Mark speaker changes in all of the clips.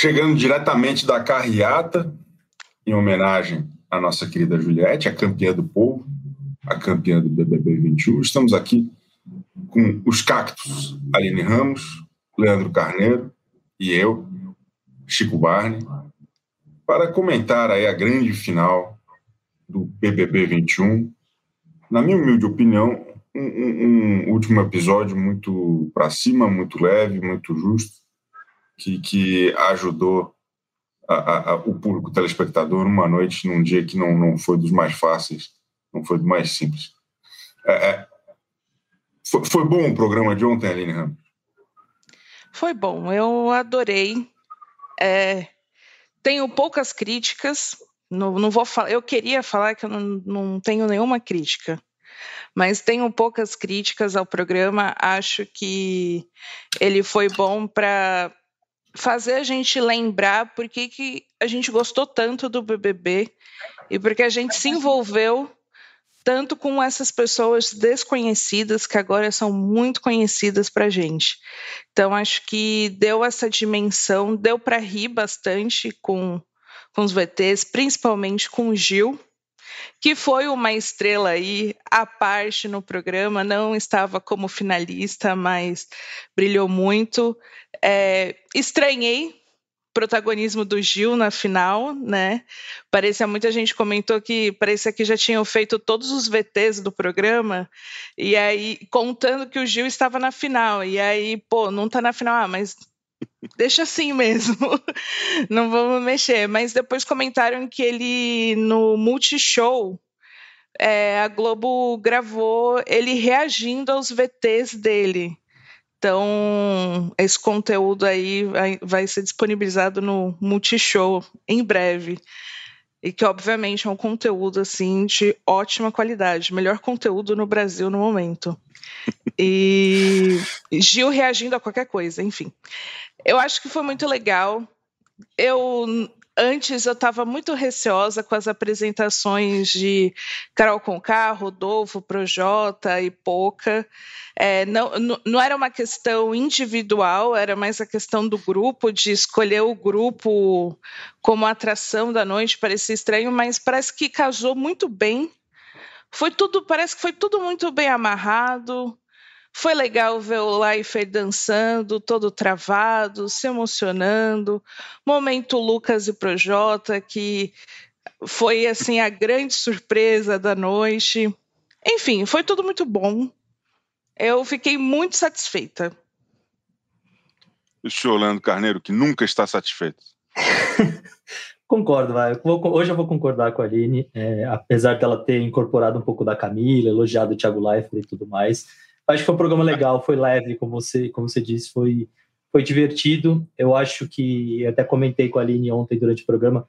Speaker 1: Chegando diretamente da carreata, em homenagem à nossa querida Juliette, a campeã do povo, a campeã do BBB 21. Estamos aqui com os cactos, Aline Ramos, Leandro Carneiro e eu, Chico Barney, para comentar aí a grande final do BBB 21. Na minha humilde opinião, um, um, um último episódio muito para cima, muito leve, muito justo, que, que ajudou a, a, a, o público telespectador numa noite, num dia que não, não foi dos mais fáceis, não foi do mais simples. É, é, foi, foi, bom o programa de ontem, Aline Ramos?
Speaker 2: Foi bom, eu adorei. É, tenho poucas críticas, não, não vou falar, eu queria falar que eu não, não tenho nenhuma crítica mas tenho poucas críticas ao programa. Acho que ele foi bom para fazer a gente lembrar por que, que a gente gostou tanto do BBB e porque a gente se envolveu tanto com essas pessoas desconhecidas que agora são muito conhecidas para gente. Então acho que deu essa dimensão, deu para rir bastante com, com os VTs, principalmente com o Gil, que foi uma estrela aí à parte no programa, não estava como finalista, mas brilhou muito. É, estranhei protagonismo do Gil na final, né? Parecia muita gente comentou que parecia que já tinham feito todos os VTs do programa e aí contando que o Gil estava na final e aí, pô, não tá na final, ah, mas deixa assim mesmo, não vamos mexer. Mas depois comentaram que ele no Multishow é, a Globo gravou ele reagindo aos VTs dele. Então, esse conteúdo aí vai, vai ser disponibilizado no Multishow em breve. E que, obviamente, é um conteúdo assim de ótima qualidade, melhor conteúdo no Brasil no momento. E Gil reagindo a qualquer coisa, enfim. Eu acho que foi muito legal. Eu antes eu estava muito receosa com as apresentações de Carol Conká, Rodolfo, Projota e Poca. É, não, não era uma questão individual, era mais a questão do grupo, de escolher o grupo como atração da noite. Parecia estranho, mas parece que casou muito bem. Foi tudo, parece que foi tudo muito bem amarrado. Foi legal ver o Leifert dançando, todo travado, se emocionando. Momento Lucas e Projota, que foi assim a grande surpresa da noite. Enfim, foi tudo muito bom. Eu fiquei muito satisfeita.
Speaker 1: O senhor Leandro Carneiro, que nunca está satisfeito.
Speaker 3: Concordo, vai. Hoje eu vou concordar com a Aline, é, apesar dela ter incorporado um pouco da Camila, elogiado o Thiago Leifert e tudo mais. Acho que foi um programa legal, foi leve, como você, como você disse, foi, foi divertido. Eu acho que, até comentei com a Aline ontem durante o programa,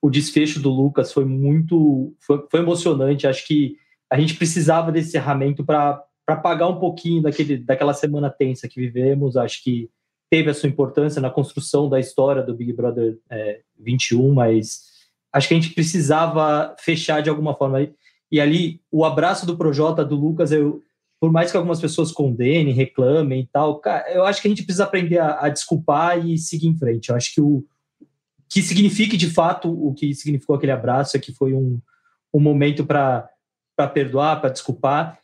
Speaker 3: o desfecho do Lucas foi muito, foi, foi emocionante. Acho que a gente precisava desse encerramento para pagar um pouquinho daquele, daquela semana tensa que vivemos. Acho que teve a sua importância na construção da história do Big Brother é, 21, mas acho que a gente precisava fechar de alguma forma. E ali, o abraço do Projota, do Lucas, eu, por mais que algumas pessoas condenem, reclamem e tal, cara, eu acho que a gente precisa aprender a, a desculpar e seguir em frente. Eu acho que o que signifique de fato o que significou aquele abraço é que foi um, um momento para perdoar, para desculpar.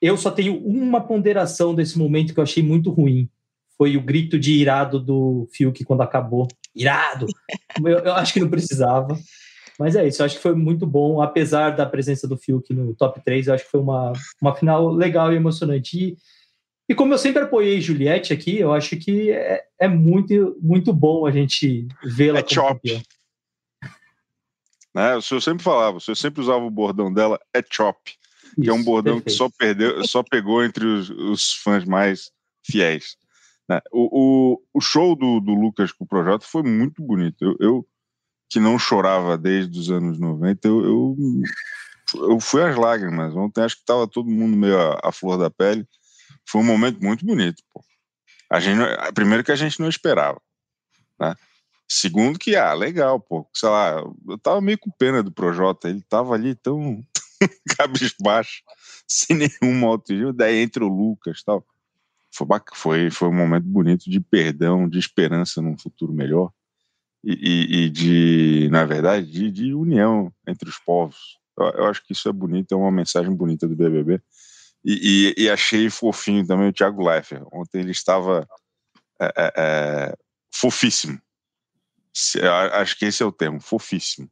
Speaker 3: Eu só tenho uma ponderação desse momento que eu achei muito ruim. Foi o grito de irado do Fiuk quando acabou. Irado! eu, eu acho que não precisava. Mas é isso, eu acho que foi muito bom, apesar da presença do Fiuk no top 3, eu acho que foi uma, uma final legal e emocionante. E, e como eu sempre apoiei Juliette aqui, eu acho que é, é muito, muito bom a gente vê-la.
Speaker 1: É chop. Né? O senhor sempre falava, o senhor sempre usava o bordão dela, é chop. Isso, que é um bordão perfeito. que só, perdeu, só pegou entre os, os fãs mais fiéis. Né? O, o, o, show do, do Lucas com o projeto foi muito bonito. Eu, eu que não chorava desde os anos 90, eu, eu, eu fui às lágrimas. Ontem acho que estava todo mundo meio à, flor da pele. Foi um momento muito bonito. Pô. A gente, primeiro que a gente não esperava. Né? Segundo que, ah, legal, pô. Sei lá, eu tava meio com pena do Projota. Ele tava ali tão cabisbaixo, sem nenhuma autoestima. Daí entre o Lucas tal. Foi, foi, foi um momento bonito de perdão, de esperança num futuro melhor. E, e, e de, na verdade, de, de, união entre os povos. Eu, eu, acho que isso é bonito, é uma mensagem bonita do BBB. E, e achei fofinho também o Thiago Leifert. Ontem ele estava é, é, é fofíssimo. Acho que esse é o termo, fofíssimo.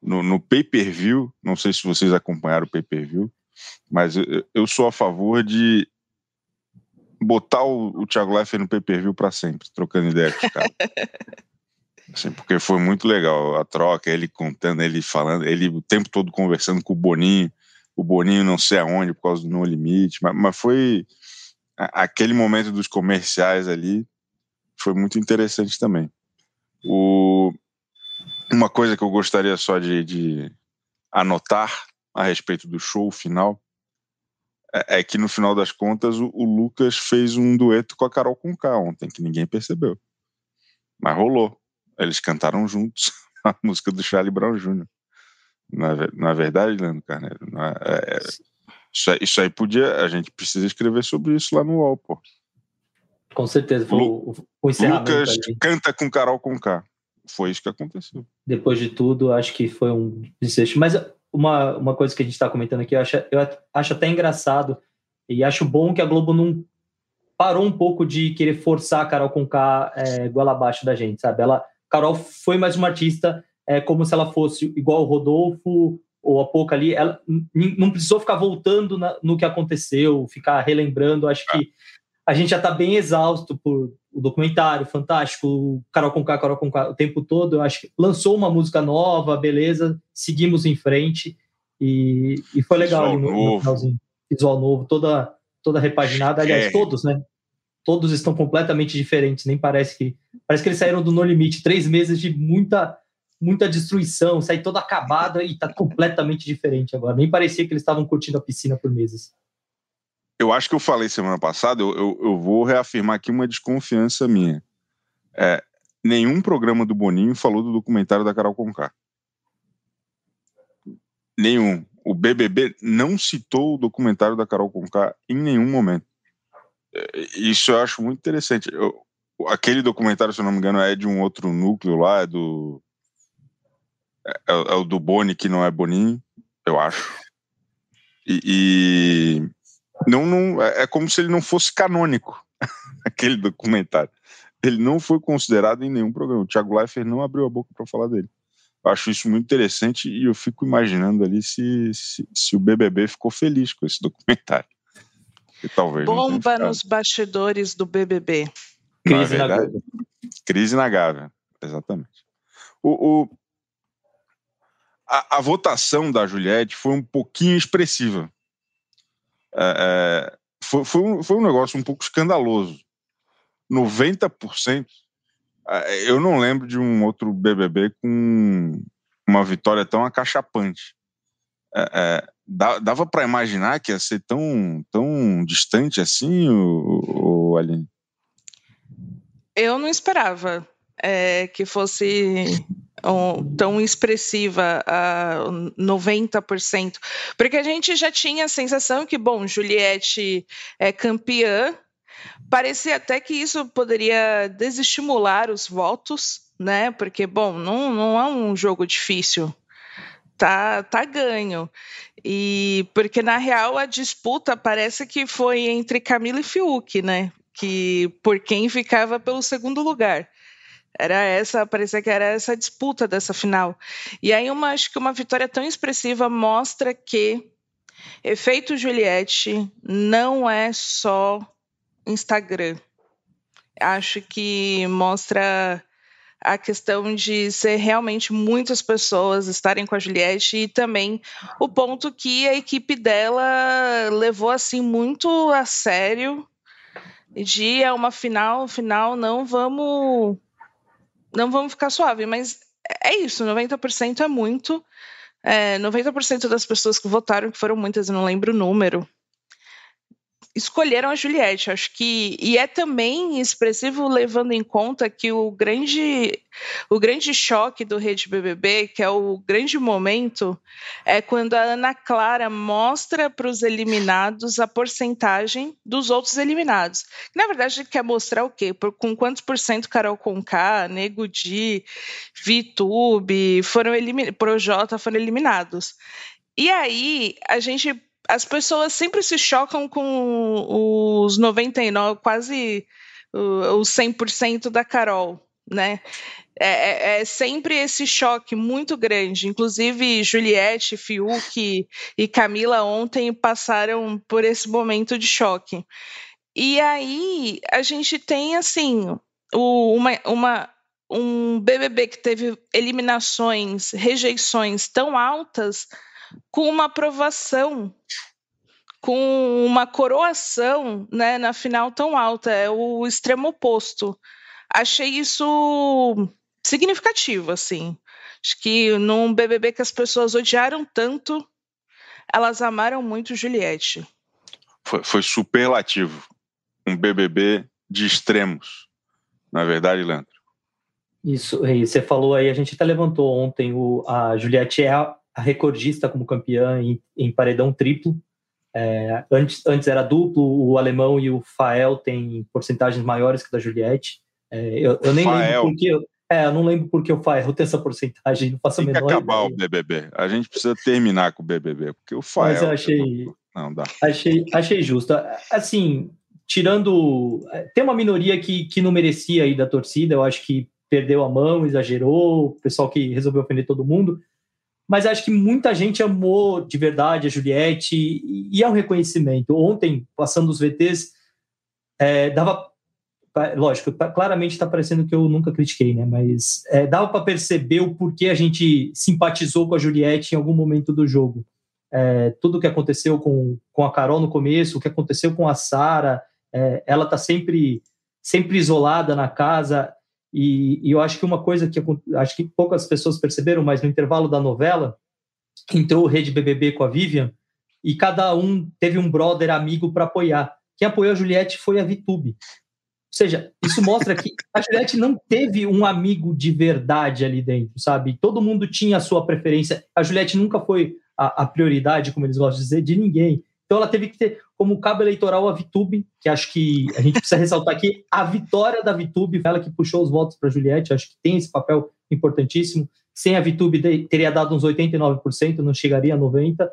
Speaker 1: No, no pay-per-view, não sei se vocês acompanharam o pay-per-view, mas eu, eu sou a favor de botar o, o Thiago Leifert no pay-per-view para sempre, trocando ideia com os caras. Assim, porque foi muito legal a troca, ele contando, ele falando, ele o tempo todo conversando com o Boninho, o Boninho não sei aonde por causa do No Limite, mas, mas foi aquele momento dos comerciais ali foi muito interessante também. O, uma coisa que eu gostaria só de, de anotar a respeito do show final é, é, que no final das contas o, o, Lucas fez um dueto com a Carol Conká ontem, que ninguém percebeu. Mas rolou. Eles cantaram juntos a música do Charlie Brown Jr. Na, na verdade, Leandro Carneiro, é, é, isso, aí, isso, aí podia. A gente precisa escrever sobre isso lá no UOL, pô.
Speaker 3: Com certeza, foi Lu, o, o
Speaker 1: Lucas ali. canta com Carol Conká. Foi isso que aconteceu.
Speaker 3: Depois de tudo, acho que foi um desejo. Mas uma, uma coisa que a gente está comentando aqui, eu acho, eu acho até engraçado e acho bom que a Globo não parou um pouco de querer forçar a Carol Conká é, goela abaixo da gente, sabe? Ela, Carol foi mais uma artista é, como se ela fosse igual o Rodolfo ou a pouco ali, ela não precisou ficar voltando na, no que aconteceu, ficar relembrando, acho que a gente já está bem exausto por o documentário fantástico, Carol Conká, Carol Conká o tempo todo. Eu acho que lançou uma música nova, beleza, seguimos em frente e, e foi legal
Speaker 1: Visual ali no, novo. no finalzinho.
Speaker 3: Visual novo, toda, toda repaginada. Aliás, é. todos, né? Todos estão completamente diferentes, nem parece que. Parece que eles saíram do No Limite, três meses de muita muita destruição, sair todo acabado e tá completamente diferente agora. Nem parecia que eles estavam curtindo a piscina por meses
Speaker 1: eu acho que eu falei semana passada, eu, eu, eu vou reafirmar aqui uma desconfiança minha. É, nenhum programa do Boninho falou do documentário da Carol Conká. Nenhum. O BBB não citou o documentário da Carol Conká em nenhum momento. É, isso eu acho muito interessante. Eu, aquele documentário, se eu não me engano, é de um outro núcleo lá, é do. É, é, é o do Boni, que não é Boninho, eu acho. E, e, não, não é, é como se ele não fosse canônico, aquele documentário. Ele não foi considerado em nenhum programa. O Thiago Leifert não abriu a boca para falar dele. Eu acho isso muito interessante e eu fico imaginando ali se, se, se o BBB ficou feliz com esse documentário.
Speaker 2: E talvez Bomba nos bastidores do BBB.
Speaker 1: Crise na Gávea. Crise na Gávea, exatamente. O, o a, a, votação da Juliette foi um pouquinho expressiva. É, é, foi, foi, um, foi um negócio um pouco escandaloso. 90%. É, eu não lembro de um outro BBB com uma vitória tão acachapante. É, é, dava para imaginar que ia ser tão, tão distante assim, o, o Aline?
Speaker 2: Eu não esperava é, que fosse tão expressiva, a 90%, porque a gente já tinha a sensação que, bom, Juliette é campeã, parecia até que isso poderia desestimular os votos, né? Porque, bom, não, não é um jogo difícil. Tá, tá ganho. E porque na real a disputa parece que foi entre Camila e Fiuk, né? Que por quem ficava pelo segundo lugar. Era essa, parecia que era essa disputa dessa final. E aí uma, acho que uma vitória tão expressiva mostra que efeito Juliette não é só Instagram. Acho que mostra a questão de ser realmente muitas pessoas estarem com a Juliette e também o ponto que a equipe dela levou assim muito a sério de é uma final, final não vamos não vamos ficar suave, mas é isso, 90% é muito. É, 90% das pessoas que votaram, que foram muitas, eu não lembro o número, escolheram a Juliette. Acho que e é também expressivo levando em conta que o grande o grande choque do Rede BBB, que é o grande momento, é quando a Ana Clara mostra para os eliminados a porcentagem dos outros eliminados. Na verdade, quer mostrar o quê? Por, com quantos por cento Carol Conká, Nego Di, Vitube foram eliminados, Projota foram eliminados. E aí a gente as pessoas sempre se chocam com os 99, quase os 100% da Carol, né? É, é, é, sempre esse choque muito grande. Inclusive, Juliette, Fiuk e Camila ontem passaram por esse momento de choque. E aí a gente tem assim o, uma, uma, um BBB que teve eliminações, rejeições tão altas com uma aprovação, com uma coroação né, na final tão alta, é o extremo oposto. Achei isso significativo, assim. Acho que num BBB que as pessoas odiaram tanto, elas amaram muito Juliette.
Speaker 1: Foi, foi superlativo. Um BBB de extremos. Na verdade, Leandro.
Speaker 3: Isso, e você falou aí, a gente até levantou ontem, o, a Juliette é a, a recordista como campeã em, em paredão triplo. É, antes, antes era duplo, o alemão e o Fael têm porcentagens maiores que a da Juliette. É, eu, eu, nem Fael. lembro porque. É, eu não lembro porque o Fael tem essa porcentagem, não faço
Speaker 1: tem
Speaker 3: a menor
Speaker 1: que acabar ideia. o BBB. A gente precisa terminar com o BBB, porque o Fael. Mas
Speaker 3: eu achei. Não, dá. Achei, achei justo. Assim, tirando. Tem uma minoria que, que não merecia aí da torcida, eu acho que perdeu a mão, exagerou, o pessoal que resolveu ofender todo mundo mas acho que muita gente amou de verdade a Juliette e, é um reconhecimento. Ontem, passando os VTs, é, dava. Lógico, claramente está parecendo que eu nunca critiquei, né? Mas é, dava para perceber o porquê a gente simpatizou com a Juliette em algum momento do jogo. É, tudo o que aconteceu com, com a Carol no começo, o que aconteceu com a Sara, é, ela está sempre, sempre isolada na casa. E, e, eu acho que uma coisa que acho que poucas pessoas perceberam, mas no intervalo da novela entrou o Rede BBB com a Vivian e cada um teve um brother amigo para apoiar. Quem apoiou a Juliette foi a Vitube. Ou seja, isso mostra que a Juliette não teve um amigo de verdade ali dentro, sabe? Todo mundo tinha a sua preferência. A Juliette nunca foi a, a prioridade, como eles gostam de dizer, de ninguém. Então ela teve que ter como cabo eleitoral a Vitube, que acho que a gente precisa ressaltar aqui a vitória da Vitube, ela que puxou os votos para Juliette, acho que tem esse papel importantíssimo. Sem a Vitube teria dado uns 89%, não chegaria a 90%.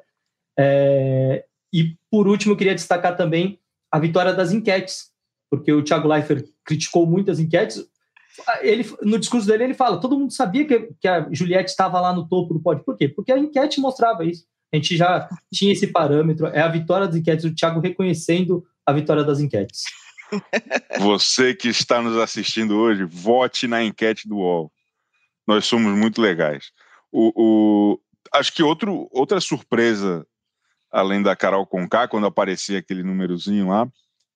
Speaker 3: É... E por último, eu queria destacar também a vitória das enquetes, porque o Thiago Leifert criticou muitas enquetes. Ele, no discurso dele, ele fala: todo mundo sabia que, que a Juliette estava lá no topo do pódio. Por quê? Porque a enquete mostrava isso. A gente já tinha esse parâmetro. É a vitória das enquetes, o Thiago reconhecendo a vitória das enquetes.
Speaker 1: Você que está nos assistindo hoje, vote na enquete do UOL. Nós somos muito legais. O, o, acho que outro, outra surpresa, além da Carol Conká, quando aparecia aquele númerozinho lá,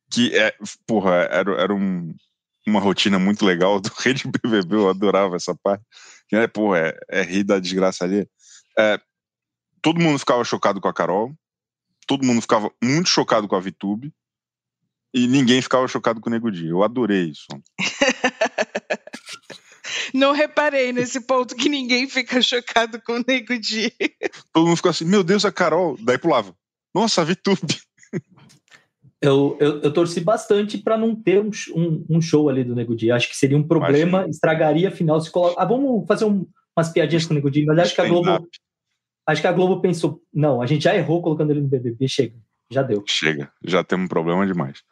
Speaker 1: que é, porra, era, era um, uma rotina muito legal do Rede BBB, eu adorava essa parte. É, porra, é, é rir da desgraça ali. É, todo mundo ficava chocado com a Carol, todo mundo ficava muito chocado com a Vitube, e ninguém ficava chocado com o Nego Di. Eu adorei isso.
Speaker 2: Não reparei nesse ponto que ninguém fica chocado com o Nego Di.
Speaker 1: Todo mundo ficou assim, meu Deus, a Carol. Daí pulava. Nossa, a Vitube.
Speaker 3: Eu, eu, eu, torci bastante para não ter um, um, um, show ali do Nego Di. Acho que seria um problema, Imagina. estragaria a final. Se coloca... Ah, vamos fazer um, umas piadinhas com o Nego Di, mas acho que a Globo acho que a Globo pensou, não, a gente já errou colocando ele no BBB, chega, já deu.
Speaker 1: Chega, já temos um problema demais.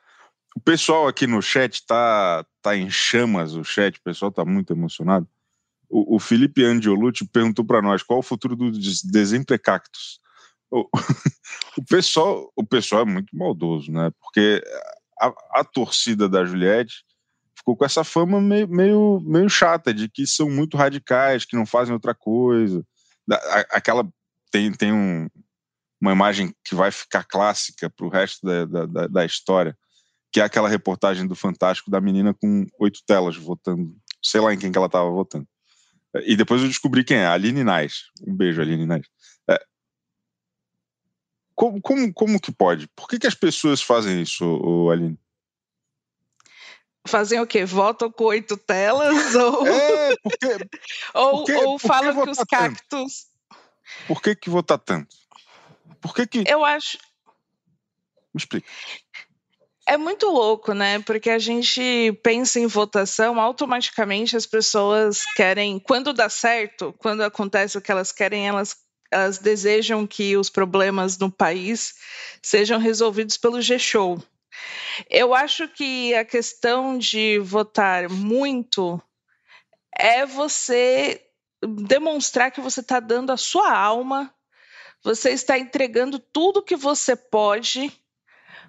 Speaker 1: O pessoal aqui no chat tá, tá em chamas, o chat, o pessoal tá muito emocionado. O, o Felipe Angiolucci perguntou para nós qual o futuro dos desemprecactos. O, o, pessoal, o pessoal é muito maldoso, né? Porque a, a torcida da Juliette ficou com essa fama meio, meio, meio chata de que são muito radicais, que não fazem outra coisa. Aquela tem, tem um, uma imagem que vai ficar clássica para o resto da, da, da, história, que é aquela reportagem do Fantástico da menina com oito telas votando, sei lá em quem que ela estava votando. E depois eu descobri quem é, a Aline Nais. Um beijo, Aline Nais. É, como, como, como que pode? Por que, que as pessoas fazem isso, Aline?
Speaker 2: Fazem o quê? Votam com oito telas? Ou,
Speaker 1: é, porque,
Speaker 2: ou, porque, ou falam que os cactos. Tanto?
Speaker 1: Por que, que votar tanto? Por que, que.
Speaker 2: Eu acho.
Speaker 1: Me explica.
Speaker 2: É muito louco, né? Porque a gente pensa em votação, automaticamente as pessoas querem, quando dá certo, quando acontece o que elas querem, elas, elas desejam que os problemas no país sejam resolvidos pelo G-Show. Eu acho que a questão de votar muito é você demonstrar que você está dando a sua alma, você está entregando tudo que você pode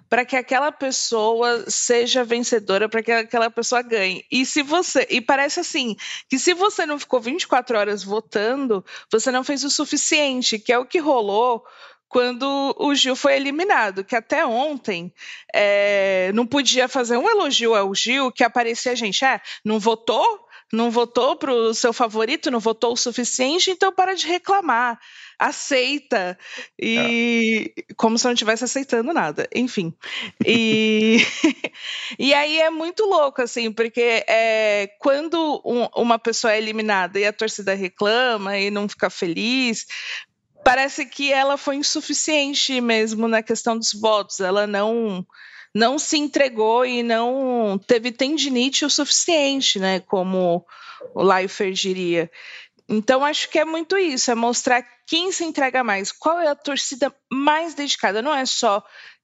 Speaker 2: para que aquela pessoa seja vencedora, para que aquela pessoa ganhe. E se você, e parece assim, que se você não ficou 24 horas votando, você não fez o suficiente, que é o que rolou quando o Gil foi eliminado, que até ontem é, não podia fazer um elogio ao Gil, que aparecia a gente, é, não votou? Não votou para o seu favorito, não votou o suficiente, então para de reclamar aceita e é. como se não estivesse aceitando nada, enfim. E e aí é muito louco assim, porque é, quando um, uma pessoa é eliminada e a torcida reclama e não fica feliz, parece que ela foi insuficiente mesmo na questão dos votos. Ela não não se entregou e não teve tendinite o suficiente, né? Como o Leifert diria. Então, acho que é muito isso, é mostrar quem se entrega mais, qual é a torcida mais dedicada. Não é só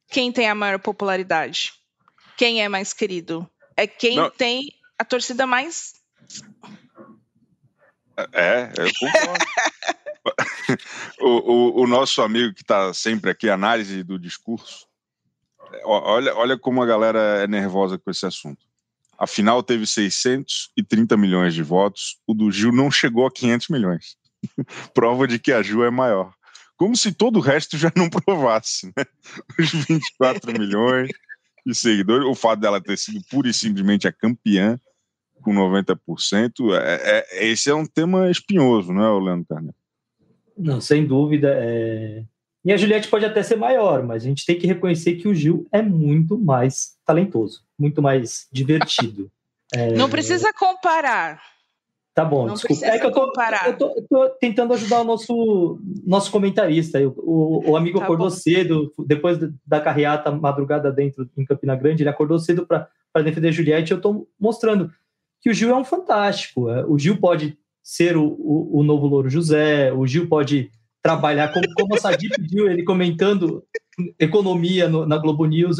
Speaker 2: quem tem a maior popularidade, quem é mais querido, é quem Não. tem a torcida mais.
Speaker 1: É, eu concordo. o, o, o, nosso amigo que está sempre aqui, análise do discurso, olha, olha como a galera é nervosa com esse assunto. Afinal, teve 630 milhões de votos. O do Gil não chegou a 500 milhões. Prova de que a Gil é maior. Como se todo o resto já não provasse, né? Os 24 milhões de seguidores. O fato dela ter sido pura e simplesmente a campeã, com 90%. É, é, esse é um tema espinhoso, não é, Leandro Carneiro?
Speaker 3: Não, sem dúvida. É... E a Juliette pode até ser maior, mas a gente tem que reconhecer que o Gil é muito mais talentoso muito mais divertido.
Speaker 2: É... Não precisa comparar.
Speaker 3: Tá bom, não desculpa. É que eu tô. Eu tô, eu tô, tentando ajudar o nosso, nosso comentarista. O, o, amigo tá acordou bom. cedo, depois da carreata, madrugada dentro em Campina Grande, ele acordou cedo para defender a Juliette. Eu estou mostrando que o Gil é um fantástico. É, o Gil pode ser o, o, o novo Louro José, o Gil pode trabalhar, como, como a Sadi pediu, ele comentando economia no, na Globo News.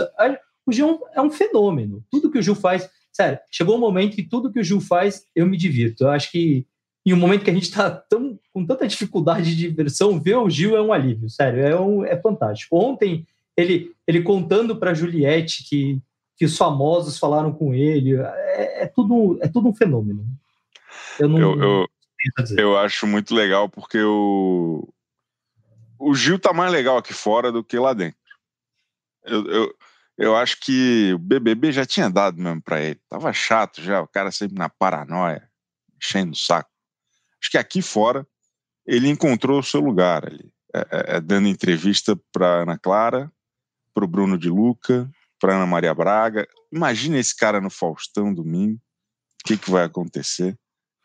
Speaker 3: O Gil é um fenômeno. Tudo que o Gil faz, sério, chegou um momento que tudo que o Gil faz, eu me divirto. Eu acho que em um momento que a gente está com tanta dificuldade de diversão, ver o Gil é um alívio, sério, é, um, é fantástico. Ontem, ele, ele contando para Juliette que, que os famosos falaram com ele, é, é, tudo, é tudo um fenômeno.
Speaker 1: Eu, não, eu, eu, eu acho muito legal porque o, o Gil tá mais legal aqui fora do que lá dentro. Eu, eu, eu acho que o BBB já tinha dado mesmo para ele. Tava chato já, o cara sempre na paranoia, enchendo o saco. Acho que aqui fora ele encontrou o seu lugar ali, é, é, é dando entrevista para Ana Clara, para o Bruno de Luca, para Ana Maria Braga. Imagina esse cara no Faustão domingo, o que, que vai acontecer?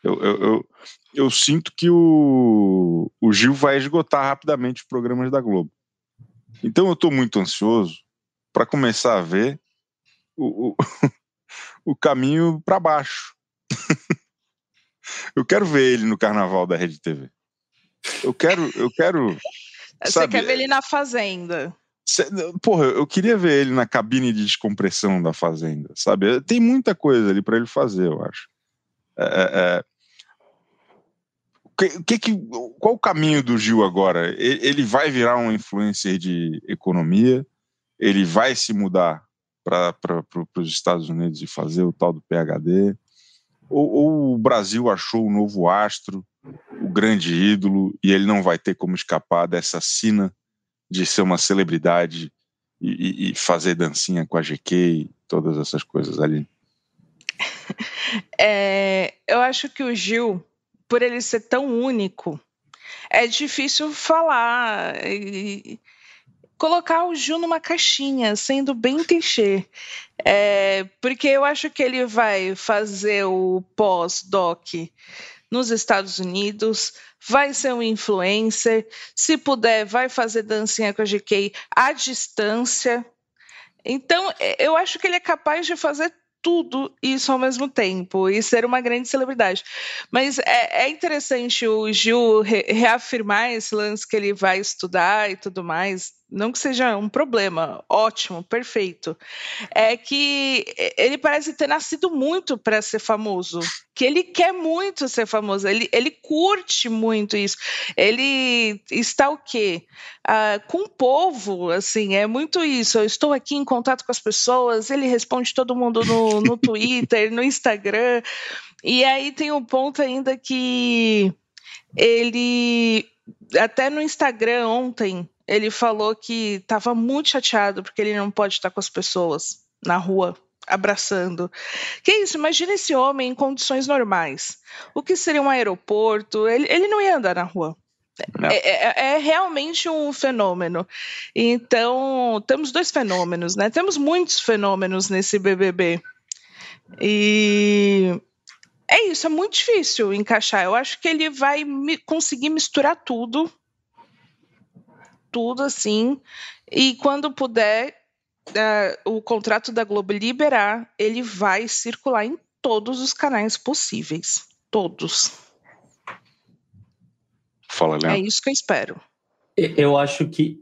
Speaker 1: Eu, eu, eu, eu, sinto que o, o Gil vai esgotar rapidamente os programas da Globo. Então eu estou muito ansioso para começar a ver o, o, o caminho para baixo. eu quero ver ele no carnaval da Rede TV. Eu quero, eu quero.
Speaker 2: Você sabe, quer ver ele na fazenda?
Speaker 1: Porra, eu queria ver ele na cabine de descompressão da fazenda, sabe? Tem muita coisa ali para ele fazer, eu acho. É, é, é que, que, qual o caminho do Gil agora? Ele vai virar um influencer de economia? ele vai se mudar para os Estados Unidos e fazer o tal do PhD, ou, ou, o Brasil achou o novo astro, o grande ídolo, e ele não vai ter como escapar dessa sina de ser uma celebridade e, e fazer dancinha com a GQ e todas essas coisas ali.
Speaker 2: É, eu acho que o Gil, por ele ser tão único, é difícil falar. E, colocar o Gil numa caixinha, sendo bem clichê. É, porque eu acho que ele vai fazer o pós-doc nos Estados Unidos, vai ser um influencer, se puder, vai fazer dancinha com a GK à distância. Então, eu acho que ele é capaz de fazer tudo isso ao mesmo tempo e ser uma grande celebridade. Mas é, é interessante o Gil re reafirmar esse lance que ele vai estudar e tudo mais. Não que seja um problema, ótimo, perfeito. É que ele parece ter nascido muito para ser famoso, que ele quer muito ser famoso, ele, ele curte muito isso. Ele está o quê? Ah, com o povo, assim, é muito isso. Eu estou aqui em contato com as pessoas, ele responde todo mundo no, no Twitter, no Instagram. E aí tem um ponto ainda que ele até no Instagram ontem ele falou que estava muito chateado porque ele não pode estar com as pessoas na rua abraçando. Que isso? Imagina esse homem em condições normais. O que seria um aeroporto? Ele, ele não ia andar na rua. É, é, é, realmente um fenômeno. Então, temos dois fenômenos, né? Temos muitos fenômenos nesse BBB. E é isso, é muito difícil encaixar. Eu acho que ele vai conseguir misturar tudo tudo assim. E quando puder, uh, o contrato da Globo liberar, ele vai circular em todos os canais possíveis. Todos.
Speaker 1: Fala, Leandro.
Speaker 2: É isso que eu espero.
Speaker 3: Eu acho que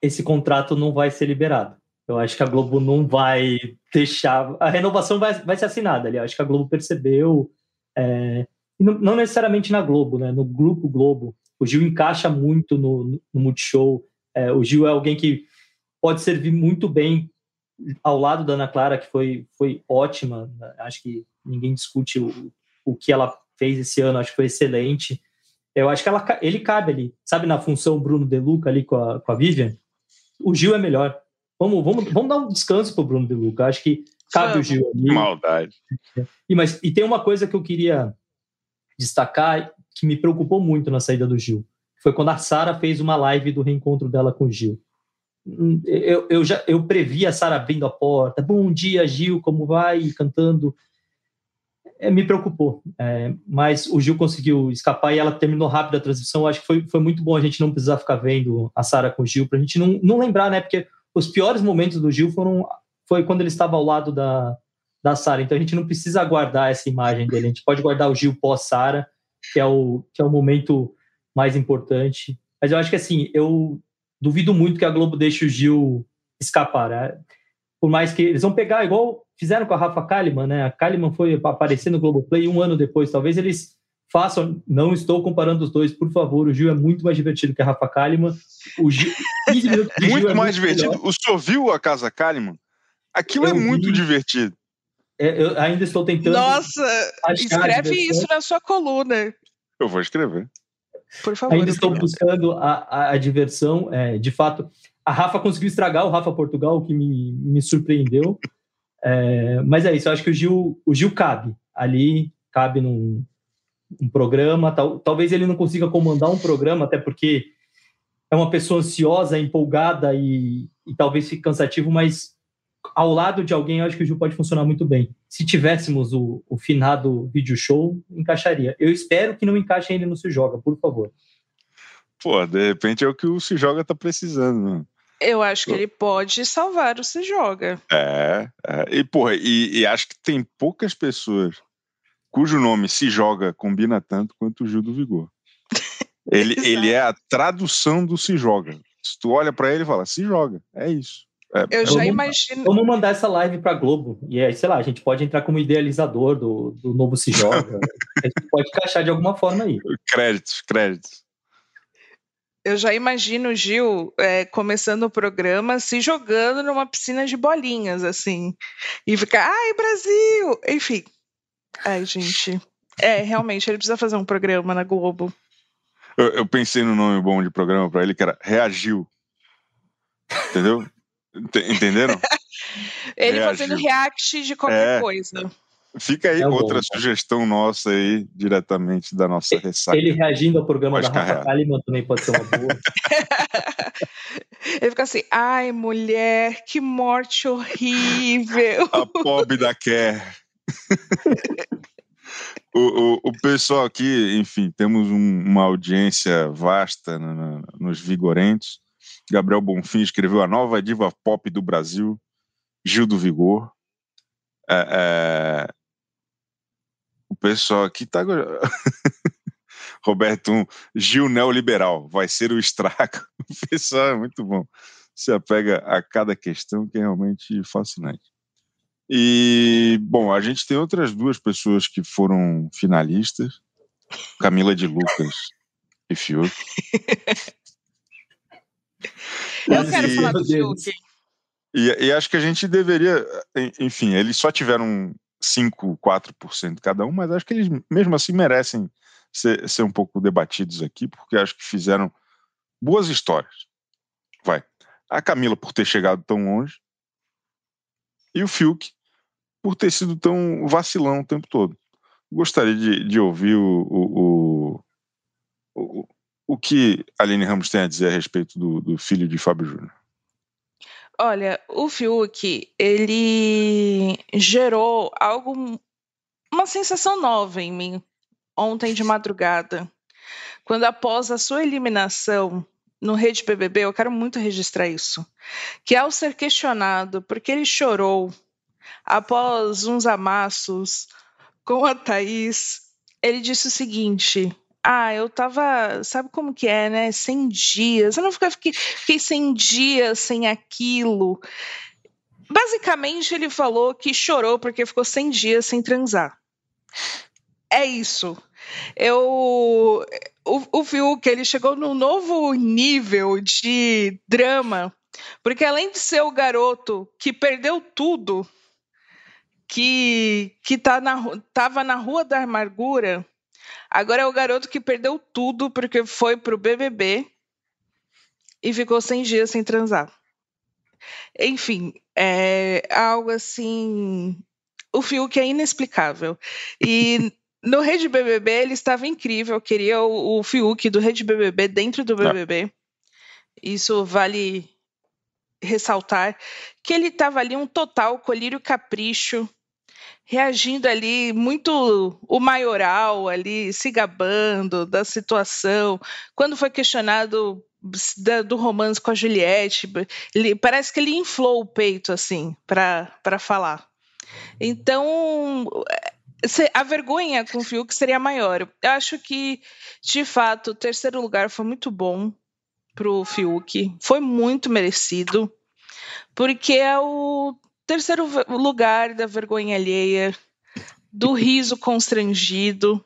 Speaker 3: esse contrato não vai ser liberado. Eu acho que a Globo não vai deixar. A renovação vai, vai ser assinada ali. Eu acho que a Globo percebeu. É, não, não, necessariamente na Globo, né? No Grupo Globo. O Gil encaixa muito no, no Multishow. É, o Gil é alguém que pode servir muito bem ao lado da Ana Clara, que foi, foi ótima. Acho que ninguém discute o, o que ela fez esse ano, acho que foi excelente. Eu acho que ela, ele cabe ali, sabe, na função Bruno De Luca ali com a, com a Vivian. O Gil é melhor. Vamos, vamos, vamos dar um descanso para o Bruno De Luca. Acho que cabe o Gil ali.
Speaker 1: Maldade.
Speaker 3: E, mas, e tem uma coisa que eu queria destacar que me preocupou muito na saída do Gil foi quando a Sara fez uma live do reencontro dela com o Gil. Hum, eu, eu já eu previ a Sara abrindo a porta. Bom dia, Gil, como vai? Cantando. É, me preocupou, é, mas o Gil conseguiu escapar e ela terminou rápido a transição. Acho que foi, foi muito bom a gente não precisar ficar vendo a Sara com o Gil, para a gente não, não lembrar, né? Porque os piores momentos do Gil foram foi quando ele estava ao lado da, da Sara. Então a gente não precisa guardar essa imagem dele. A gente pode guardar o Gil pós-Sara, que é o que é o momento mais importante. Mas eu acho que assim, eu duvido muito que a Globo deixe o Gil escapar. Né? Por mais que eles vão pegar, igual fizeram com a Rafa Kalimann, né? A Kalimann foi aparecer no Globoplay um ano depois. Talvez eles façam. Não estou comparando os dois, por favor. O Gil é muito mais divertido que a Rafa Kalimann. O Gil,
Speaker 1: muito é mais muito divertido. Melhor. O senhor viu a Casa Kalimann? Aquilo eu é muito vi. divertido.
Speaker 3: É, eu ainda estou tentando.
Speaker 2: Nossa, escreve isso na sua coluna.
Speaker 1: Eu vou escrever.
Speaker 2: Por favor.
Speaker 3: Ainda estou buscando a, a, diversão. É, de fato, a Rafa conseguiu estragar o Rafa Portugal, o que me, me surpreendeu. É, mas é isso, eu acho que o Gil, o Gil cabe ali, cabe num um programa. Tal, talvez ele não consiga comandar um programa, até porque é uma pessoa ansiosa, empolgada e, e talvez fique cansativo, mas ao lado de alguém, eu acho que o Gil pode funcionar muito bem. Se tivéssemos o, o finado vídeo show, encaixaria. Eu espero que não encaixem ele no Se Joga, por favor.
Speaker 1: Pô, de repente é o que o Se Joga tá precisando, né?
Speaker 2: Eu acho que ele pode salvar o Se Joga.
Speaker 1: É, é. e porra, e, e, acho que tem poucas pessoas cujo nome Se Joga combina tanto quanto o Gil do Vigor. Ele, ele é a tradução do Se Joga. Se tu olha para ele e fala, Se Joga, é isso.
Speaker 2: É, eu já vamos, imagino.
Speaker 3: Vamos mandar essa live para Globo. E aí, sei lá, a gente pode entrar como idealizador do, do novo Se Joga. a gente pode encaixar de alguma forma aí.
Speaker 1: Créditos, créditos.
Speaker 2: Eu já imagino o Gil é, começando o programa se jogando numa piscina de bolinhas, assim. E ficar, ai, Brasil! Enfim. Ai, gente. É, realmente, ele precisa fazer um programa na Globo.
Speaker 1: Eu, eu pensei no nome bom de programa para ele, que era Reagiu. Entendeu? Entenderam?
Speaker 2: Ele Reagiu. fazendo react de qualquer é, coisa.
Speaker 1: Fica aí é outra bom, sugestão nossa aí, diretamente da nossa ressaca.
Speaker 3: Ele reagindo ao programa da Rafa Kalimann também pode ser uma boa.
Speaker 2: Ele fica assim, ai, mulher, que morte horrível.
Speaker 1: A pobre da Kerr. o, o, o, pessoal aqui, enfim, temos um, uma audiência vasta no, no, nos Vigorentos. Gabriel Bonfim escreveu a nova diva pop do Brasil, Gil do Vigor. É, é, o pessoal aqui tá. Roberto um, Gil neoliberal, vai ser o estrago. O pessoal é muito bom. Se apega a cada questão que é realmente fascinante. E, bom, a gente tem outras duas pessoas que foram finalistas: Camila de Lucas e Fiuk.
Speaker 2: Eu quero e, falar do Fiuk.
Speaker 1: E, e, acho que a gente deveria, enfim, eles só tiveram 5, 4% cada um, mas acho que eles mesmo assim merecem ser, ser um pouco debatidos aqui, porque acho que fizeram boas histórias. Vai. A Camila por ter chegado tão longe e o Fiuk por ter sido tão vacilão o tempo todo. Gostaria de, de ouvir o, o, o, o, que Aline Ramos tem a dizer a respeito do, do filho de Fábio Júnior.
Speaker 2: Olha, o Fiuk, ele gerou algo, uma sensação nova em mim ontem de madrugada. Quando após a sua eliminação no Rede BBB, eu quero muito registrar isso, que ao ser questionado porque ele chorou após uns amassos com a Thaís, ele disse o seguinte: ah, eu tava. Sabe como que é, né? 100 dias. Eu não fiquei, fiquei, fiquei 100 dias sem aquilo. Basicamente, ele falou que chorou porque ficou 100 dias sem transar. É isso. Eu. O, Fiuk, ele chegou num novo nível de drama. Porque além de ser o garoto que perdeu tudo, que, que tá na, tava na Rua da Amargura Agora é o garoto que perdeu tudo porque foi pro BBB e ficou 100 dias sem transar. Enfim, é algo assim. O Fiuk é inexplicável. E no Rede BBB ele estava incrível. Eu queria o, o Fiuk do Rede BBB dentro do BBB. Isso vale ressaltar que ele estava ali um total colírio capricho reagindo ali muito o maioral ali se gabando da situação quando foi questionado da, do romance com a Juliette ele, parece que ele inflou o peito assim para falar. Então a vergonha com o Fiuk seria maior. Eu acho que de fato o terceiro lugar foi muito bom para o Fiuk foi muito merecido porque é o terceiro lugar da vergonha alheia, do riso constrangido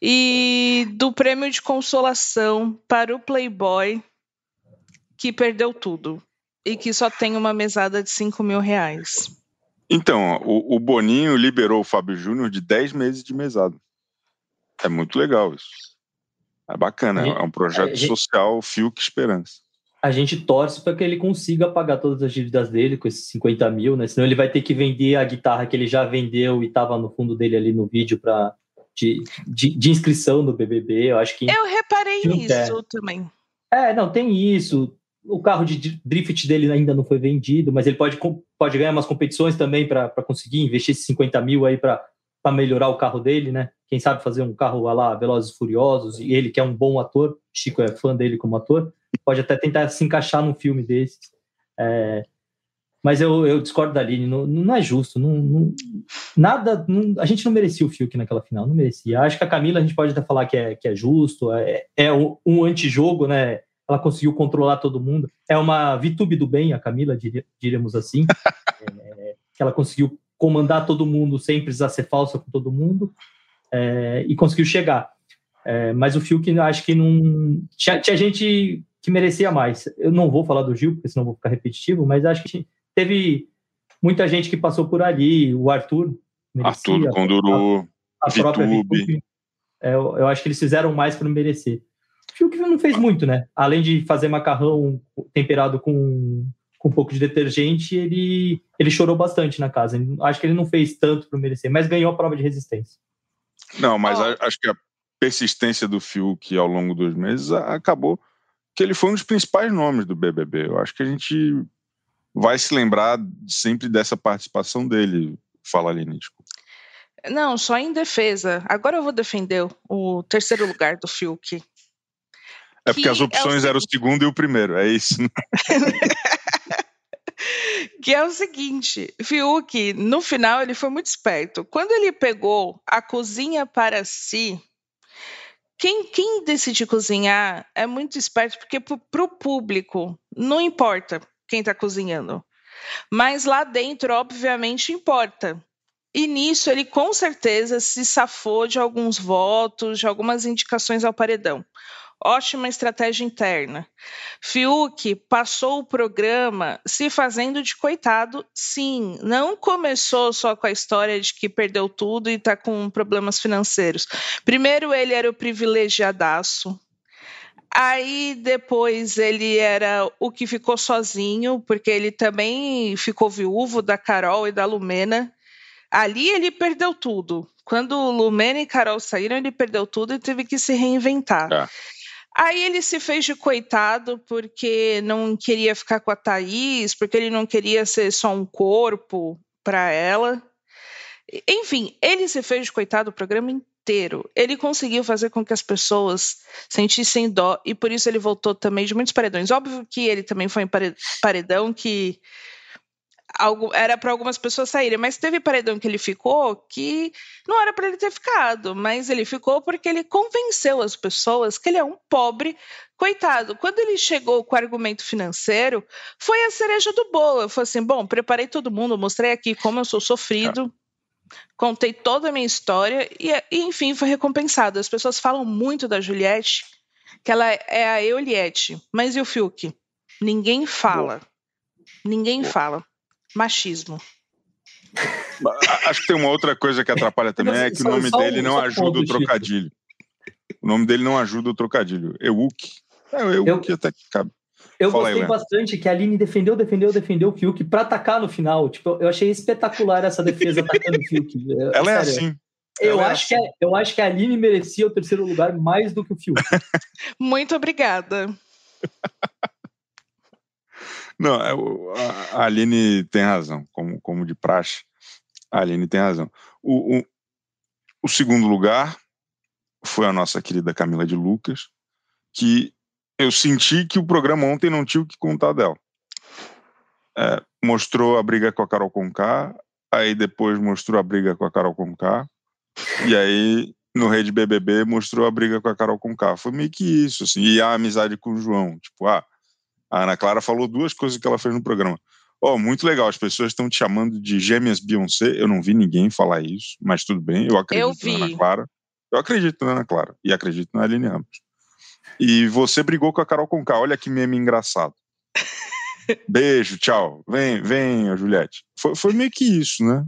Speaker 2: e do prêmio de consolação para o Playboy que perdeu tudo e que só tem uma mesada de 5 mil reais.
Speaker 1: Então, o, o Boninho liberou o Fábio Júnior de 10 meses de mesada. É muito legal isso. É bacana, é um projeto social Fiuk Esperança
Speaker 3: a gente torce para que ele consiga pagar todas as dívidas dele com esses 50 mil, né? Senão ele vai ter que vender a guitarra que ele já vendeu e estava no fundo dele ali no vídeo para de, de, de, inscrição no BBB. Eu acho que
Speaker 2: eu reparei nisso é. também.
Speaker 3: É, não tem isso. O carro de drift dele ainda não foi vendido, mas ele pode, pode ganhar umas competições também para conseguir investir esses 50 mil aí para melhorar o carro dele, né? Quem sabe fazer um carro lá Velozes e Furiosos e ele que é um bom ator, Chico é fã dele como ator pode até tentar se encaixar num filme desses. É, mas eu, eu, discordo da Aline, não, não é justo, não, não nada, não, a gente não merecia o Fiuk naquela final, não merecia. Acho que a Camila a gente pode até falar que é, que é justo, é, é um, um antijogo, né? Ela conseguiu controlar todo mundo. É uma VTube do bem, a Camila, diria, diríamos assim. é, que ela conseguiu comandar todo mundo sem precisar ser falsa com todo mundo é, e conseguiu chegar. É, mas o Fiuk, acho que não. Tinha, tinha gente que merecia mais. Eu não vou falar do Gil, porque senão vou ficar repetitivo, mas acho que teve muita gente que passou por ali, o Arthur.
Speaker 1: Merecia, Arthur Conduru, a, a própria Vitube.
Speaker 3: É, eu, eu, acho que eles fizeram mais para merecer. O que não fez muito, né? Além de fazer macarrão temperado com, com um pouco de detergente, ele, ele chorou bastante na casa. Acho que ele não fez tanto para merecer, mas ganhou a prova de resistência.
Speaker 1: Não, mas oh. acho que a persistência do Fiuk ao longo dos meses acabou que ele foi um dos principais nomes do BBB. Eu acho que a gente vai se lembrar sempre dessa participação dele. Fala, Aline, desculpa.
Speaker 2: Não, só em defesa. Agora eu vou defender o terceiro lugar do Fiuk.
Speaker 1: É porque as opções é o... eram o segundo e o primeiro, é isso. Né?
Speaker 2: que é o seguinte, Fiuk, no final ele foi muito esperto. Quando ele pegou a cozinha para si, quem, quem decide cozinhar é muito esperto, porque para o público não importa quem está cozinhando. Mas lá dentro, obviamente, importa. E nisso ele com certeza se safou de alguns votos, de algumas indicações ao paredão. Ótima estratégia interna. Fiuk passou o programa se fazendo de coitado, sim. Não começou só com a história de que perdeu tudo e está com problemas financeiros. Primeiro, ele era o privilegiadaço. Aí depois ele era o que ficou sozinho, porque ele também ficou viúvo da Carol e da Lumena. Ali ele perdeu tudo. Quando Lumena e Carol saíram, ele perdeu tudo e teve que se reinventar. É. Aí ele se fez de coitado porque não queria ficar com a Thaís, porque ele não queria ser só um corpo para ela. Enfim, ele se fez de coitado o programa inteiro. Ele conseguiu fazer com que as pessoas sentissem dó e por isso ele voltou também de muitos paredões. Óbvio que ele também foi em paredão que era para algumas pessoas saírem, mas teve paredão que ele ficou que não era para ele ter ficado, mas ele ficou porque ele convenceu as pessoas que ele é um pobre coitado. Quando ele chegou com o argumento financeiro, foi a cereja do bolo. Eu falei assim: bom, preparei todo mundo, mostrei aqui como eu sou sofrido. Contei toda a minha história e, e, enfim, foi recompensado. As pessoas falam muito da Juliette, que ela é a Euliette, mas e o Fiuk? Ninguém fala. Boa. Ninguém Boa. fala machismo.
Speaker 1: Acho que tem uma outra coisa que atrapalha também, é que o nome dele não ajuda o trocadilho. O nome dele não ajuda o trocadilho. Euk. É, o Euk eu, até que cabe.
Speaker 3: Eu Fala gostei aí, bastante que a Aline defendeu, defendeu, defendeu o Fiuk para atacar no final. Tipo, eu achei espetacular essa defesa atacando o Fiuk.
Speaker 1: Ela é assim.
Speaker 3: Eu é acho, assim. que a, eu acho que a Aline merecia o terceiro lugar mais do que o Fiuk.
Speaker 2: Muito obrigada.
Speaker 1: Não, é a Aline tem razão, como, como de praxe, a Aline tem razão. O, o, o segundo lugar foi a nossa querida Camila de Lucas, que eu senti que o programa ontem não tinha o que contar dela. É, mostrou a briga com a Carol Conká, aí depois mostrou a briga com a Carol Conká, e aí no Rede BBB mostrou a briga com a Carol Conká. Foi meio que isso, assim, e a amizade com o João. Tipo, ah, a Ana Clara falou duas coisas que ela fez no programa. Ó, oh, muito legal, as pessoas estão te chamando de gêmeas Beyoncé. Eu não vi ninguém falar isso, mas tudo bem, eu acredito eu na Ana Clara. Eu acredito na Ana Clara e acredito na Aline Ramos. E você brigou com a Carol Conká, olha que meme engraçado. Beijo, tchau. Vem, vem, Juliette. Foi, foi meio que isso, né?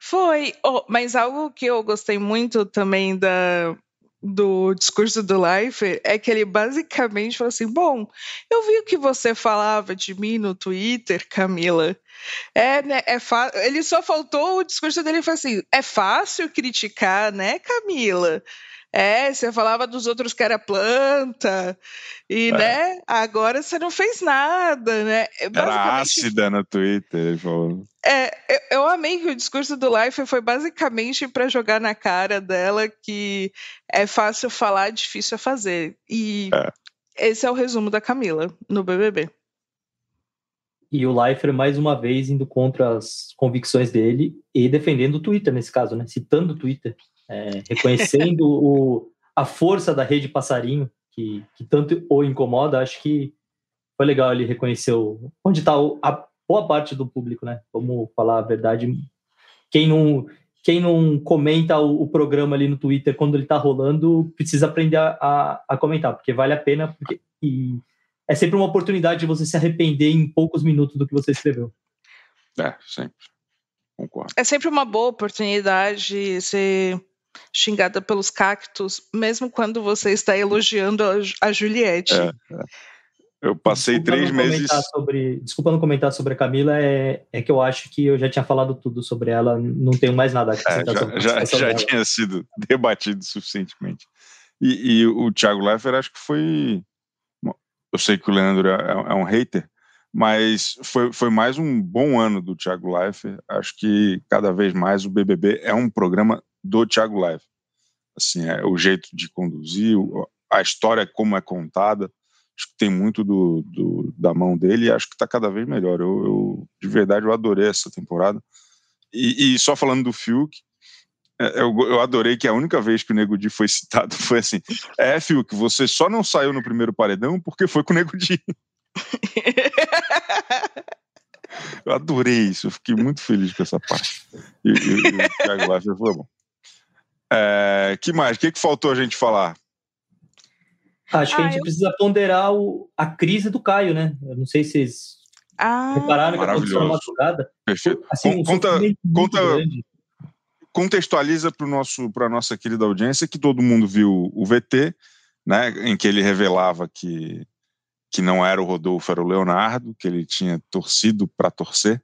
Speaker 2: Foi, oh, mas algo que eu gostei muito também da, do discurso do Life é que ele basicamente falou assim: Bom, eu vi o que você falava de mim no Twitter, Camila. É, né? É ele só faltou o discurso dele foi assim: é fácil criticar, né, Camila? É, você falava dos outros que era planta, e, é. né, agora você não fez nada, né?
Speaker 1: É, era ácida no Twitter,
Speaker 2: É, eu, eu, amei que o discurso do Life foi basicamente para jogar na cara dela que é fácil falar, difícil é fazer. E é. esse é o resumo da Camila no BBB.
Speaker 3: E o Leifert, mais uma vez, indo contra as convicções dele e defendendo o Twitter, nesse caso, né? Citando o Twitter é, reconhecendo o, a força da rede passarinho, que, que tanto o incomoda, acho que foi legal ele reconhecer o, onde está a boa parte do público, né? Vamos falar a verdade. Quem não, quem não comenta o, o programa ali no Twitter quando ele está rolando, precisa aprender a, a, a, comentar, porque vale a pena, porque e é sempre uma oportunidade de você se arrepender em poucos minutos do que você escreveu.
Speaker 1: É, sempre. Concordo.
Speaker 2: É sempre uma boa oportunidade ser xingada pelos cactos, mesmo quando você está elogiando a, Juliette. É, é.
Speaker 1: Eu passei desculpa três meses.
Speaker 3: Sobre, desculpa não comentar sobre a Camila, é, é que eu acho que eu já tinha falado tudo sobre ela, não tenho mais nada a
Speaker 1: acrescentar. É, já já, já tinha sido debatido suficientemente. E, e, o Thiago Leifert, acho que foi. Eu sei que o Leandro é, é um hater, mas foi, foi mais um bom ano do Thiago Leifert. Acho que cada vez mais o BBB é um programa do Thiago Leifert. Assim, é o jeito de conduzir, a história como é contada acho que tem muito do, do da mão dele e acho que está cada vez melhor. Eu, eu, de verdade, eu adorei essa temporada. E, e só falando do Fiuk, é, eu, eu, adorei que a única vez que o Nego Di foi citado foi assim: é, Fiuk, você só não saiu no primeiro paredão porque foi com o Nego Di. eu adorei isso, eu fiquei muito feliz com essa parte. E, e, e o Thiago Leifert foi bom. É, que mais? O que, que faltou a gente falar?
Speaker 3: Acho que a gente eu... precisa ponderar o, a crise do Caio, né? Eu não sei se vocês ah, repararam que aconteceu na madrugada.
Speaker 1: Perfeito. Assim, um conta, conta, contextualiza para a nossa querida audiência que todo mundo viu o VT, né, em que ele revelava que, que não era o Rodolfo, era o Leonardo, que ele tinha torcido para torcer.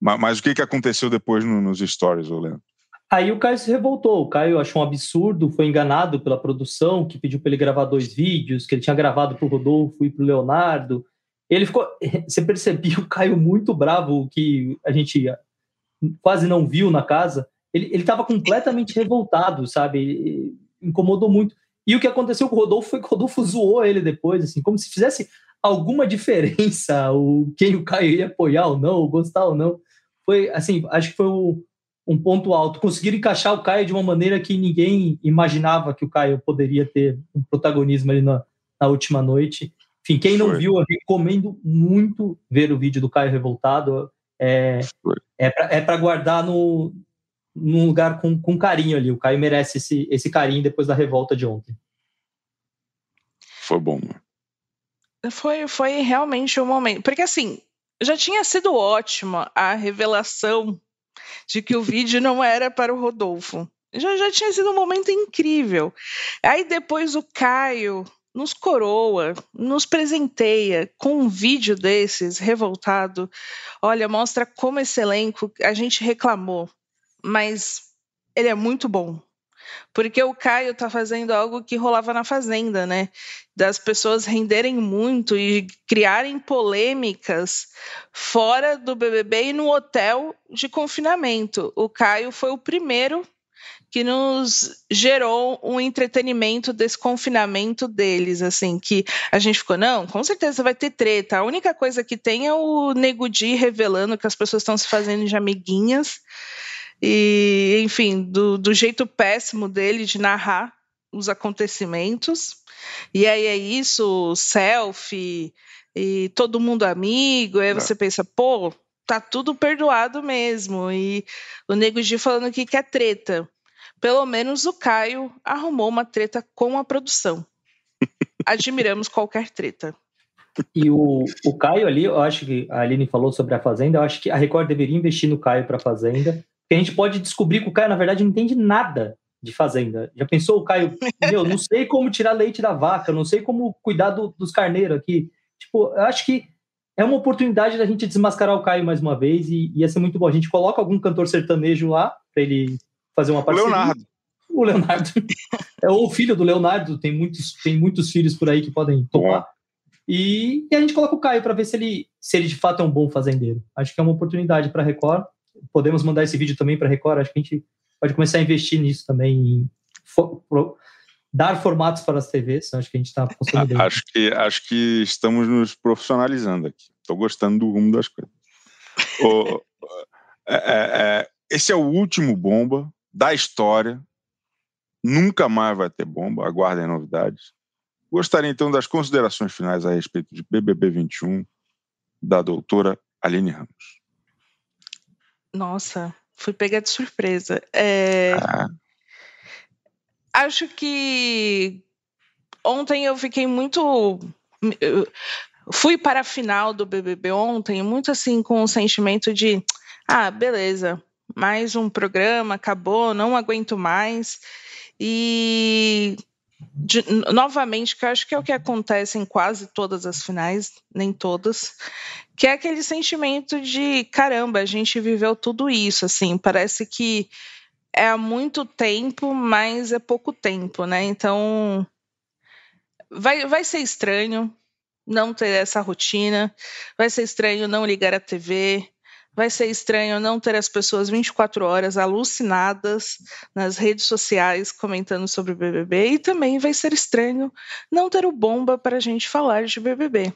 Speaker 1: Mas, mas, o que, que aconteceu depois no, nos stories, Leandro?
Speaker 3: Aí o Caio se revoltou. O Caio achou um absurdo, foi enganado pela produção, que pediu para ele gravar dois vídeos, que ele tinha gravado para o Rodolfo e para o Leonardo. Ele ficou. Você percebia o Caio muito bravo, que a gente quase não viu na casa. Ele estava completamente revoltado, sabe? Incomodou muito. E o que aconteceu com o Rodolfo foi que o Rodolfo zoou ele depois, assim, como se fizesse alguma diferença o quem o Caio ia apoiar ou não, ou gostar ou não. Foi assim, acho que foi o um ponto alto. Conseguiram encaixar o Caio de uma maneira que ninguém imaginava que o Caio poderia ter um protagonismo ali na, na última noite. Enfim, quem não Foi. viu, eu recomendo muito ver o vídeo do Caio Revoltado. É, é para é guardar no, num lugar com, com carinho ali. O Caio merece esse, esse carinho depois da revolta de ontem.
Speaker 1: Foi bom.
Speaker 2: Foi, foi realmente um momento. Porque assim, já tinha sido ótima a revelação de que o vídeo não era para o Rodolfo. Já, já tinha sido um momento incrível. Aí depois o Caio nos coroa, nos presenteia com um vídeo desses, revoltado. Olha, mostra como esse elenco a gente reclamou, mas ele é muito bom. Porque o Caio tá fazendo algo que rolava na Fazenda, né? Das pessoas renderem muito e criarem polêmicas fora do BBB e no hotel de confinamento. O Caio foi o primeiro que nos gerou um entretenimento desse confinamento deles, assim, que a gente ficou, não, com certeza vai ter treta. A única coisa que tem é o Nego Di revelando que as pessoas estão se fazendo de amiguinhas e, enfim, do, do jeito péssimo dele de narrar os acontecimentos. E aí é isso, selfie, e todo mundo amigo, aí você pensa, pô, tá tudo perdoado mesmo. E o Nego G falando que quer treta. Pelo menos o Caio arrumou uma treta com a produção. Admiramos qualquer treta.
Speaker 3: E o, o Caio ali, eu acho que a Aline falou sobre a Fazenda, eu acho que a Record deveria investir no Caio para a Fazenda, que a gente pode descobrir que o Caio, na verdade, não entende nada de fazenda. Já pensou o Caio? Meu, não sei como tirar leite da vaca, não sei como cuidar do, dos carneiros aqui. Tipo, eu acho que é uma oportunidade da gente desmascarar o Caio mais uma vez e ia ser muito bom. A gente coloca algum cantor sertanejo lá para ele fazer uma parceria.
Speaker 1: O Leonardo.
Speaker 3: O Leonardo. é o filho do Leonardo, tem muitos, tem muitos filhos por aí que podem topar. E, e, a gente coloca o Caio para ver se ele, se ele de fato é um bom fazendeiro. Acho que é uma oportunidade para a Record podemos mandar esse vídeo também para Record. Acho que a gente pode começar a investir nisso também, pro, dar formatos para as TVs. Acho que a gente está
Speaker 1: consolidando. Acho que, acho que estamos nos profissionalizando aqui. Estou gostando do rumo das coisas. o, é, é, é, esse é o último bomba da história. Nunca mais vai ter bomba. Aguardem novidades. Gostaria então das considerações finais a respeito de BBB 21 da doutora Aline Ramos.
Speaker 2: Nossa, fui pegar de surpresa. É... Ah. Acho que ontem eu fiquei muito. fui para a final do BBB ontem, muito assim, com o sentimento de: ah, beleza, mais um programa, acabou, não aguento mais. E de, novamente, que eu acho que é o que acontece em quase todas as finais, nem todas, que é aquele sentimento de caramba, a gente viveu tudo isso, assim, parece que é há muito tempo, mas é pouco tempo, né? Então vai, vai ser estranho não ter essa rotina, vai ser estranho não ligar a TV, Vai ser estranho não ter as pessoas 24 horas alucinadas nas redes sociais comentando sobre o BBB e também vai ser estranho não ter o bomba para a gente falar de BBB.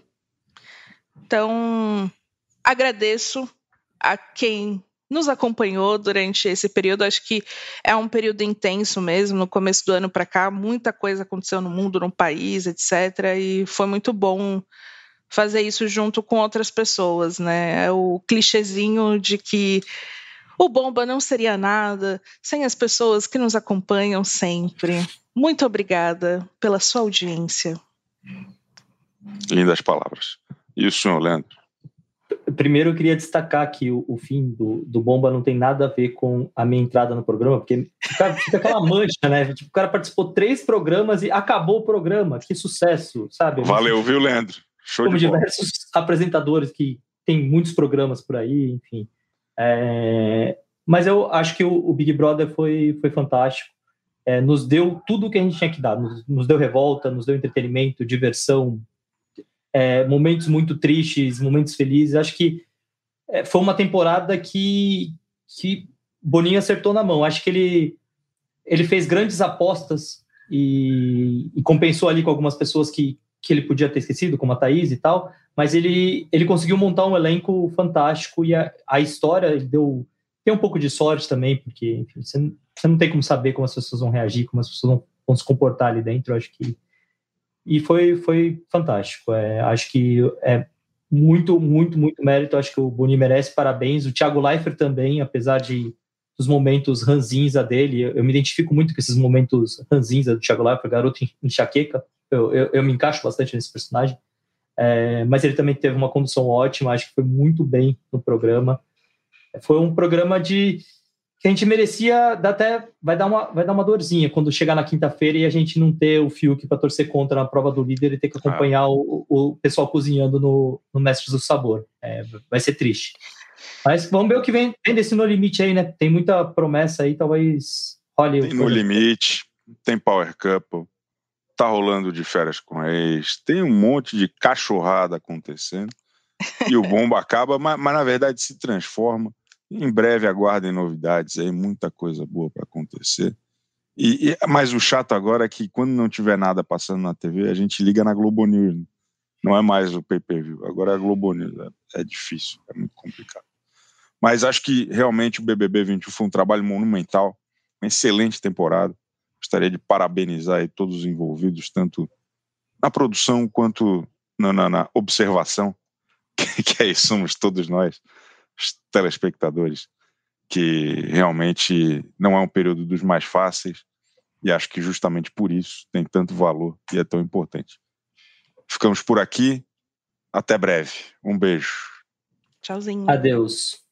Speaker 2: Então, agradeço a quem nos acompanhou durante esse período. Acho que é um período intenso mesmo. No começo do ano para cá, muita coisa aconteceu no mundo, no país, etc. E foi muito bom fazer isso junto com outras pessoas, né? É o clichêzinho de que o Bomba não seria nada sem as pessoas que nos acompanham sempre. Muito obrigada pela sua audiência.
Speaker 1: Lindas palavras. E o senhor, Leandro?
Speaker 3: Primeiro, eu queria destacar que o, o fim do, do, Bomba não tem nada a ver com a minha entrada no programa, porque fica, fica aquela mancha, né? Tipo, o cara participou três programas e acabou o programa. Que sucesso, sabe?
Speaker 1: Valeu, viu, Leandro?
Speaker 3: Show como diversos apresentadores que tem muitos programas por aí, enfim. É, mas eu acho que o, o, Big Brother foi, foi fantástico. É, nos deu tudo o que a gente tinha que dar. Nos, nos deu revolta, nos deu entretenimento, diversão, é, momentos muito tristes, momentos felizes. Acho que é, foi uma temporada que, que Boninho acertou na mão. Acho que ele, ele fez grandes apostas e, e compensou ali com algumas pessoas que, que ele podia ter esquecido, como a Thaís e tal, mas ele, ele conseguiu montar um elenco fantástico e a, a história deu tem um pouco de sorte também, porque enfim, você, você não tem como saber como as pessoas vão reagir, como as pessoas vão, vão se comportar ali dentro, acho que e foi, foi fantástico. É, acho que é muito, muito, muito mérito. Acho que o Boni merece parabéns. O Thiago Leifert também, apesar de dos momentos ranzinza dele, eu, eu me identifico muito com esses momentos ranzinza do Thiago Leifert, garoto enxaqueca eu, eu, eu me encaixo bastante nesse personagem. É, mas ele também teve uma condução ótima, acho que foi muito bem no programa. Foi um programa de que a gente merecia, dá até vai dar uma vai dar uma dorzinha quando chegar na quinta-feira e a gente não ter o Fiuk para torcer contra na prova do líder e ter que acompanhar ah. o, o pessoal cozinhando no, no Mestres do Sabor. É, vai ser triste. Mas vamos ver o que vem, vem desse No Limite aí, né? Tem muita promessa aí, talvez
Speaker 1: olhe. Tem No Limite, tem Power Couple, tá rolando de férias com ex, tem um monte de cachorrada acontecendo. E o bomba acaba, mas, mas, na verdade se transforma. Em breve aguardem novidades aí, muita coisa boa para acontecer. E, e, mas o chato agora é que quando não tiver nada passando na TV, a gente liga na Globo News. Né? Não é mais o pay-per-view, agora é a Globo News. É, é difícil, é muito complicado. Mas acho que realmente o BBB 21 foi um trabalho monumental, uma excelente temporada. Gostaria de parabenizar todos os envolvidos, tanto na produção quanto na, na, na observação, que, que aí somos todos nós, os telespectadores, que realmente não é um período dos mais fáceis e acho que justamente por isso tem tanto valor e é tão importante. Ficamos por aqui. Até breve. Um beijo.
Speaker 2: Tchauzinho.
Speaker 3: Adeus.